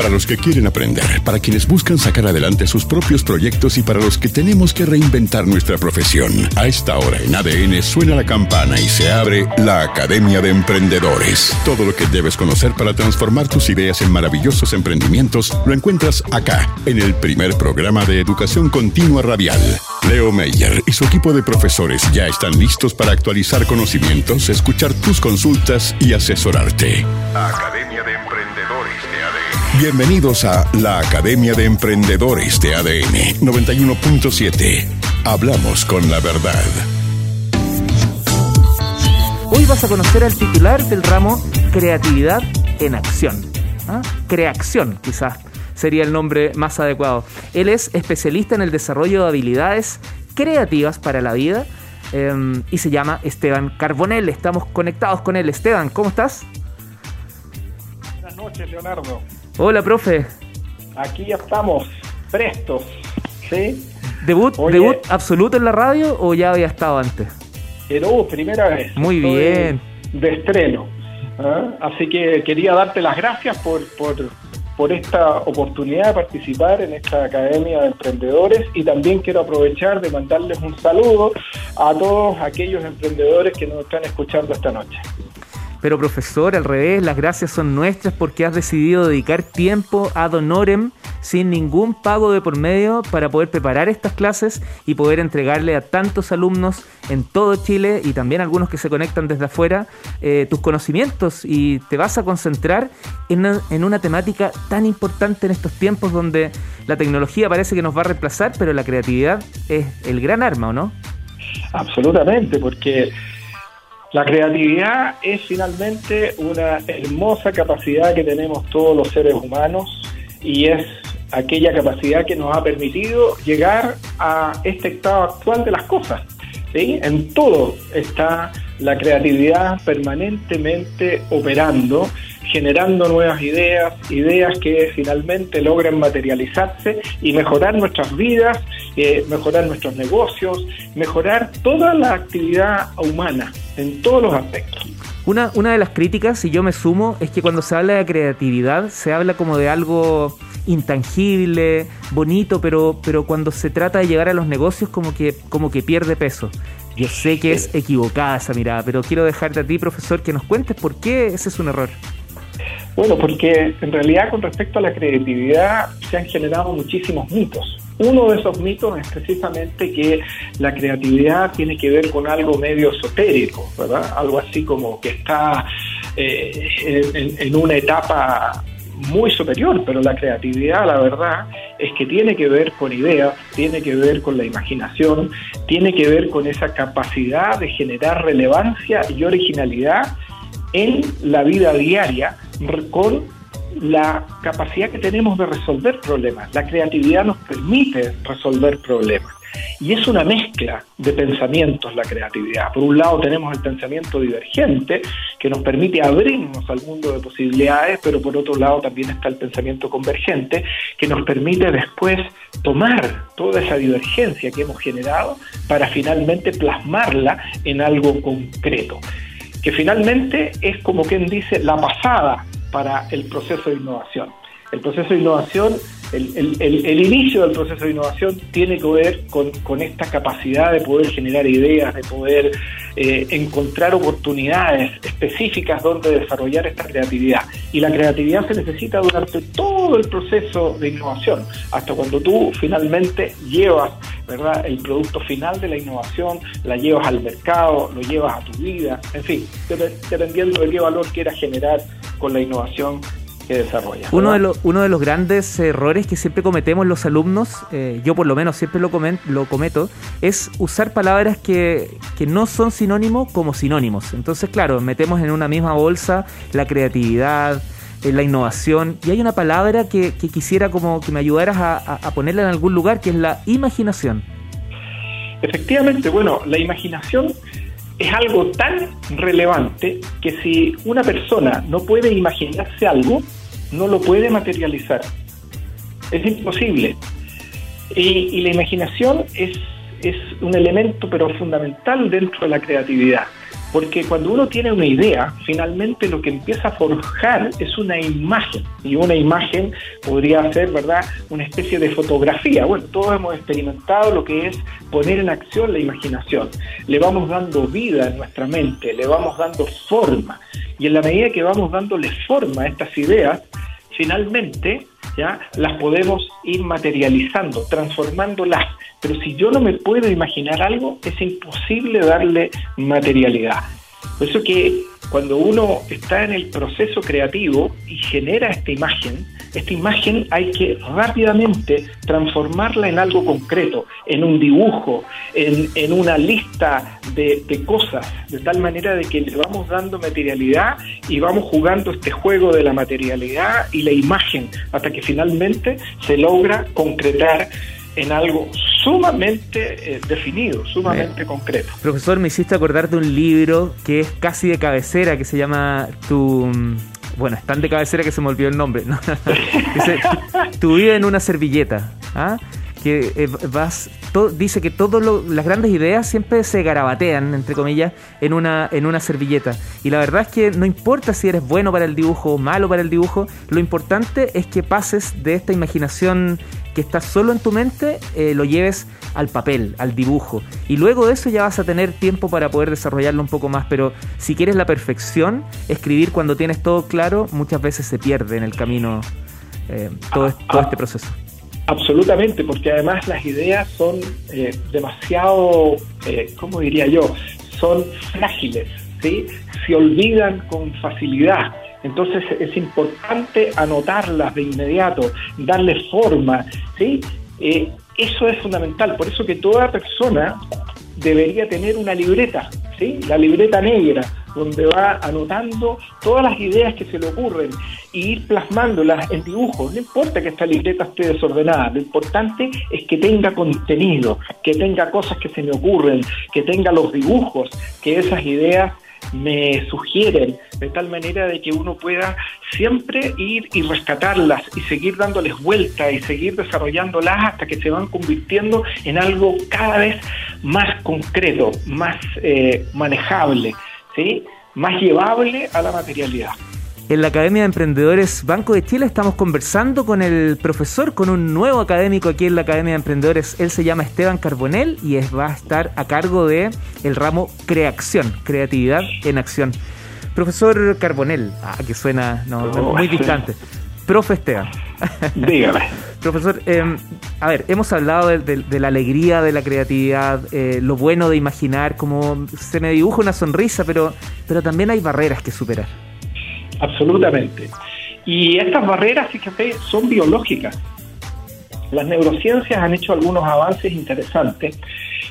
para los que quieren aprender, para quienes buscan sacar adelante sus propios proyectos y para los que tenemos que reinventar nuestra profesión. A esta hora en ADN suena la campana y se abre la Academia de Emprendedores. Todo lo que debes conocer para transformar tus ideas en maravillosos emprendimientos lo encuentras acá, en el primer programa de educación continua radial. Leo Meyer y su equipo de profesores ya están listos para actualizar conocimientos, escuchar tus consultas y asesorarte. Academia Bienvenidos a la Academia de Emprendedores de ADN 91.7. Hablamos con la verdad. Hoy vas a conocer al titular del ramo Creatividad en Acción. ¿Ah? Creación, quizás sería el nombre más adecuado. Él es especialista en el desarrollo de habilidades creativas para la vida em, y se llama Esteban Carbonell. Estamos conectados con él. Esteban, ¿cómo estás? Buenas noches, Leonardo. Hola, profe. Aquí estamos, prestos. ¿sí? ¿Debut, ¿Debut absoluto en la radio o ya había estado antes? Pero primera vez. Muy bien. De estreno. ¿ah? Así que quería darte las gracias por, por por esta oportunidad de participar en esta Academia de Emprendedores y también quiero aprovechar de mandarles un saludo a todos aquellos emprendedores que nos están escuchando esta noche. Pero profesor, al revés, las gracias son nuestras porque has decidido dedicar tiempo ad honorem sin ningún pago de por medio para poder preparar estas clases y poder entregarle a tantos alumnos en todo Chile y también algunos que se conectan desde afuera eh, tus conocimientos y te vas a concentrar en en una temática tan importante en estos tiempos donde la tecnología parece que nos va a reemplazar, pero la creatividad es el gran arma, ¿o no? Absolutamente, porque la creatividad es finalmente una hermosa capacidad que tenemos todos los seres humanos y es aquella capacidad que nos ha permitido llegar a este estado actual de las cosas. ¿sí? En todo está la creatividad permanentemente operando, generando nuevas ideas, ideas que finalmente logren materializarse y mejorar nuestras vidas, eh, mejorar nuestros negocios, mejorar toda la actividad humana en todos los aspectos. Una, una de las críticas, si yo me sumo, es que cuando se habla de creatividad se habla como de algo intangible, bonito, pero, pero cuando se trata de llegar a los negocios como que, como que pierde peso. Yo sé que es equivocada esa mirada, pero quiero dejarte a ti, profesor, que nos cuentes por qué ese es un error. Bueno, porque en realidad con respecto a la creatividad se han generado muchísimos mitos. Uno de esos mitos es precisamente que la creatividad tiene que ver con algo medio esotérico, ¿verdad? Algo así como que está eh, en, una etapa muy superior, pero la creatividad, la verdad, es que tiene que ver con ideas, tiene que ver con la imaginación, tiene que ver con esa capacidad de generar relevancia y originalidad en la vida diaria con la capacidad que tenemos de resolver problemas. La creatividad nos permite resolver problemas. Y es una mezcla de pensamientos la creatividad. Por un lado tenemos el pensamiento divergente, que nos permite abrirnos al mundo de posibilidades, pero por otro lado también está el pensamiento convergente, que nos permite después tomar toda esa divergencia que hemos generado para finalmente plasmarla en algo concreto que finalmente es como quien dice la pasada para el proceso de innovación. El proceso de innovación, el, inicio del proceso de innovación tiene que ver con, esta capacidad de poder generar ideas, de poder eh, encontrar oportunidades específicas donde desarrollar esta creatividad. Y la creatividad se necesita durante todo el proceso de innovación, hasta cuando tú finalmente llevas ¿verdad? el producto final de la innovación, la llevas al mercado, lo llevas a tu vida, en fin, dependiendo de qué valor quieras generar con la innovación desarrolla. Uno de, los, uno de los grandes errores que siempre cometemos los alumnos, eh, yo por lo menos siempre lo, lo cometo, es usar palabras que, no son sinónimos como sinónimos. Entonces, claro, metemos en una misma bolsa la creatividad, eh, la innovación, y hay una palabra que, quisiera como que me ayudaras a ponerla en algún lugar, que es la imaginación. Efectivamente, bueno, la imaginación es algo tan relevante que si una persona no puede imaginarse algo, no lo puede materializar. Es imposible. Y, la imaginación es, es un elemento pero fundamental dentro de la creatividad. Porque cuando uno tiene una idea, finalmente lo que empieza a forjar es una imagen. Y una imagen podría ser, ¿verdad?, una especie de fotografía. Bueno, todos hemos experimentado lo que es poner en acción la imaginación. Le vamos dando vida en nuestra mente, le vamos dando forma. Y en la medida que vamos dándole forma a estas ideas, finalmente ya las podemos ir materializando, transformándolas. Pero si yo no me puedo imaginar algo, es imposible darle materialidad. Por eso que cuando uno está en el proceso creativo y genera esta imagen, esta imagen hay que rápidamente transformarla en algo concreto, en un dibujo, en, una lista de, de, cosas, de tal manera de que le vamos dando materialidad y vamos jugando este juego de la materialidad y la imagen hasta que finalmente se logra concretar en algo sumamente eh, definido, sumamente concreto. Profesor, me hiciste acordar de un libro que es casi de cabecera, que se llama Tu... Bueno, es tan de cabecera que se me olvidó el nombre. Dice, tu vida en una servilleta. ¿ah? que eh, dice que todas las grandes ideas siempre se garabatean entre comillas en una en una servilleta y la verdad es que no importa si eres bueno para el dibujo o malo para el dibujo lo importante es que pases de esta imaginación que está solo en tu mente, eh, lo lleves al papel, al dibujo. Y luego de eso ya vas a tener tiempo para poder desarrollarlo un poco más. Pero si quieres la perfección, escribir cuando tienes todo claro, muchas veces se pierde en el camino eh, todo, este proceso. Absolutamente, porque además las ideas son eh, demasiado, ¿cómo diría yo? Son frágiles, ¿sí? Se olvidan con facilidad entonces es importante anotarlas de inmediato, darle forma, ¿sí? Eh, eso es fundamental, por eso que toda persona debería tener una libreta, ¿sí? La libreta negra, donde va anotando todas las ideas que se le ocurren y ir plasmándolas en dibujos. No importa que esta libreta esté desordenada, lo importante es que tenga contenido, que tenga cosas que se me ocurren, que tenga los dibujos, que esas ideas me sugieren, de tal manera de que uno pueda siempre ir y rescatarlas y seguir dándoles vuelta y seguir desarrollándolas hasta que se van convirtiendo en algo cada vez más concreto, más eh, manejable, ¿sí? más llevable a la materialidad. En la Academia de Emprendedores Banco de Chile estamos conversando con el profesor, con un nuevo académico aquí en la Academia de Emprendedores. Él se llama Esteban Carbonel y es, va a estar a cargo de el ramo Creación, Creatividad en Acción. Profesor Carbonel, ah, que suena muy distante. Profe Esteban. Dígame. Profesor, em, a ver, hemos hablado de, la alegría de la creatividad, eh, lo bueno de imaginar, como se me dibuja una sonrisa, pero, pero también hay barreras que superar absolutamente. Y estas barreras, fíjate, son biológicas. Las neurociencias han hecho algunos avances interesantes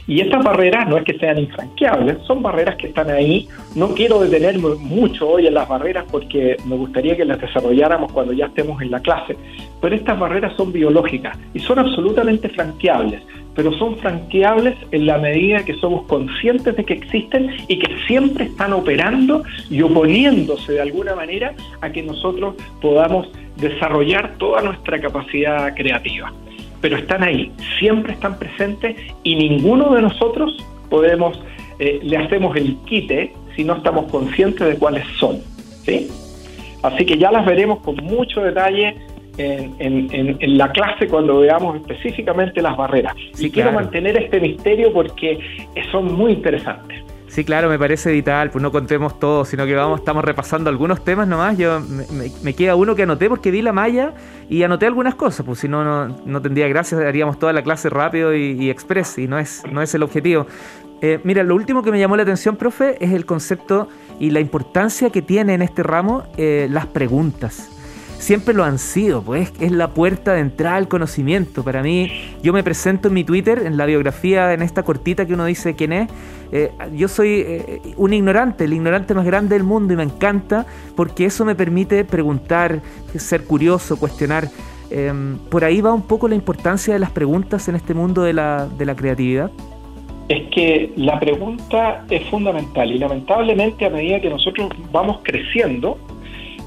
y estas barreras no es que sean infranqueables, son barreras que están ahí. No quiero detenerme mucho hoy en las barreras porque me gustaría que las desarrolláramos cuando ya estemos en la clase, pero estas barreras son biológicas y son absolutamente franqueables pero son franqueables en la medida que somos conscientes de que existen y que siempre están operando y oponiéndose de alguna manera a que nosotros podamos desarrollar toda nuestra capacidad creativa. Pero están ahí, siempre están presentes y ninguno de nosotros podemos, eh, le hacemos el quite si no estamos conscientes de cuáles son. ¿sí? Así que ya las veremos con mucho detalle en, la clase cuando veamos específicamente las barreras. y quiero mantener este misterio porque son muy interesantes. Sí, claro, me parece vital, pues no contemos todo, sino que vamos, estamos repasando algunos temas nomás. Yo me, queda uno que anoté porque vi la malla y anoté algunas cosas, pues si no, no, tendría gracia, haríamos toda la clase rápido y, express, y no es, no es el objetivo. Eh, mira, lo último que me llamó la atención, profe, es el concepto y la importancia que tiene en este ramo eh, las preguntas siempre lo han sido, pues es la puerta de entrada al conocimiento. Para mí, yo me presento en mi Twitter, en la biografía, en esta cortita que uno dice quién es. Eh, yo soy eh, un ignorante, el ignorante más grande del mundo y me encanta porque eso me permite preguntar, ser curioso, cuestionar. Em, por ahí va un poco la importancia de las preguntas en este mundo de la, de la creatividad. Es que la pregunta es fundamental y lamentablemente a medida que nosotros vamos creciendo,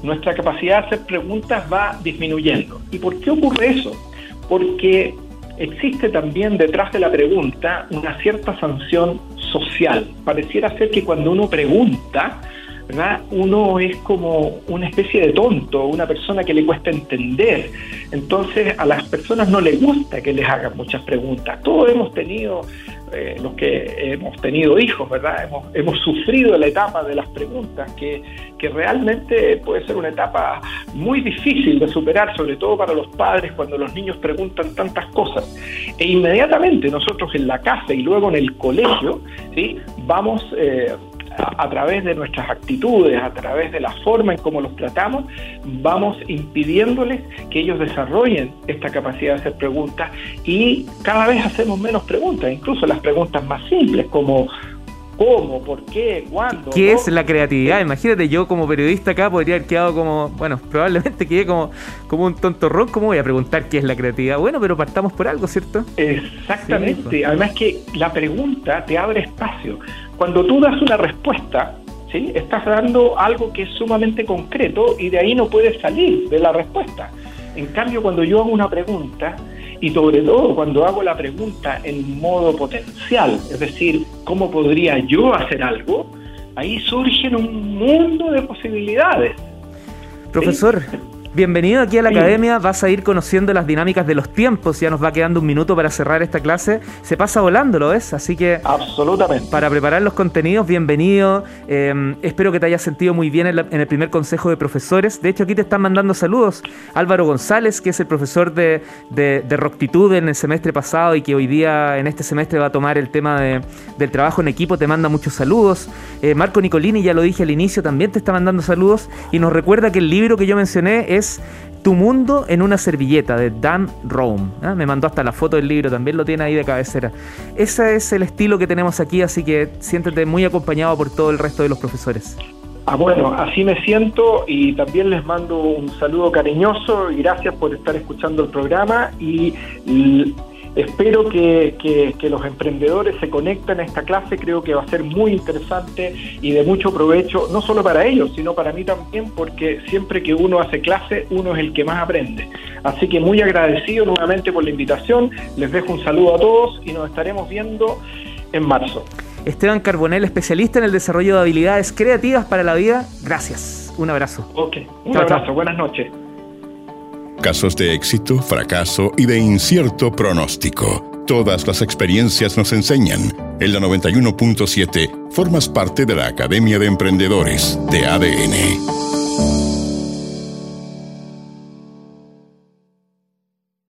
nuestra capacidad de hacer preguntas va disminuyendo. ¿Y por qué ocurre eso? Porque existe también detrás de la pregunta una cierta sanción social. Pareciera ser que cuando uno pregunta, uno es como una especie de tonto, una persona que le cuesta entender. Entonces a las personas no les gusta que les hagan muchas preguntas. Todos hemos tenido, eh, los que hemos tenido hijos, ¿verdad? Hemos, hemos sufrido la etapa de las preguntas, que, que realmente puede ser una etapa muy difícil de superar, sobre todo para los padres cuando los niños preguntan tantas cosas. E inmediatamente nosotros en la casa y luego en el colegio, ¿sí? vamos... Eh, a, través de nuestras actitudes, a través de la forma en cómo los tratamos, vamos impidiéndoles que ellos desarrollen esta capacidad de hacer preguntas y cada vez hacemos menos preguntas, incluso las preguntas más simples como ¿Cómo? ¿Por qué? ¿Cuándo? ¿Qué es la creatividad? Imagínate, yo como periodista acá podría haber quedado como, bueno, probablemente quedé como, como un tonto rock. ¿Cómo voy a preguntar qué es la creatividad? Bueno, pero partamos por algo, ¿cierto? Exactamente. Pues. Además que la pregunta te abre espacio. Cuando tú das una respuesta, ¿sí? estás dando algo que es sumamente concreto y de ahí no puedes salir de la respuesta. En cambio, cuando yo hago una pregunta, y sobre todo cuando hago la pregunta en modo potencial, es decir, ¿cómo podría yo hacer algo? Ahí surgen un mundo de posibilidades. Profesor, Bienvenido aquí a la academia, vas a ir conociendo las dinámicas de los tiempos, ya nos va quedando un minuto para cerrar esta clase, se pasa volando, ¿lo ves? Así que... Absolutamente. Para preparar los contenidos, bienvenido, em, espero que te hayas sentido muy bien en, el primer consejo de profesores, de hecho aquí te están mandando saludos, Álvaro González, que es el profesor de, de, Roctitud en el semestre pasado y que hoy día en este semestre va a tomar el tema del trabajo en equipo, te manda muchos saludos, eh, Marco Nicolini, ya lo dije al inicio, también te está mandando saludos. Y nos recuerda que el libro que yo mencioné es tu mundo en una servilleta de Dan Rome. ¿ah? Me mandó hasta la foto del libro, también lo tiene ahí de cabecera. Ese es el estilo que tenemos aquí, así que siéntete muy acompañado por todo el resto de los profesores. Ah, bueno, así me siento y también les mando un saludo cariñoso y gracias por estar escuchando el programa y Espero que, los emprendedores se conecten a esta clase, creo que va a ser muy interesante y de mucho provecho, no solo para ellos, sino para mí también, porque siempre que uno hace clase, uno es el que más aprende. Así que muy agradecido nuevamente por la invitación, les dejo un saludo a todos y nos estaremos viendo en marzo. Esteban Carbonel, especialista en el desarrollo de habilidades creativas para la vida, gracias. Un abrazo. Ok, un abrazo, buenas noches. Casos de éxito, fracaso y de incierto pronóstico. Todas las experiencias nos enseñan. En la 91.7 formas parte de la Academia de Emprendedores de ADN.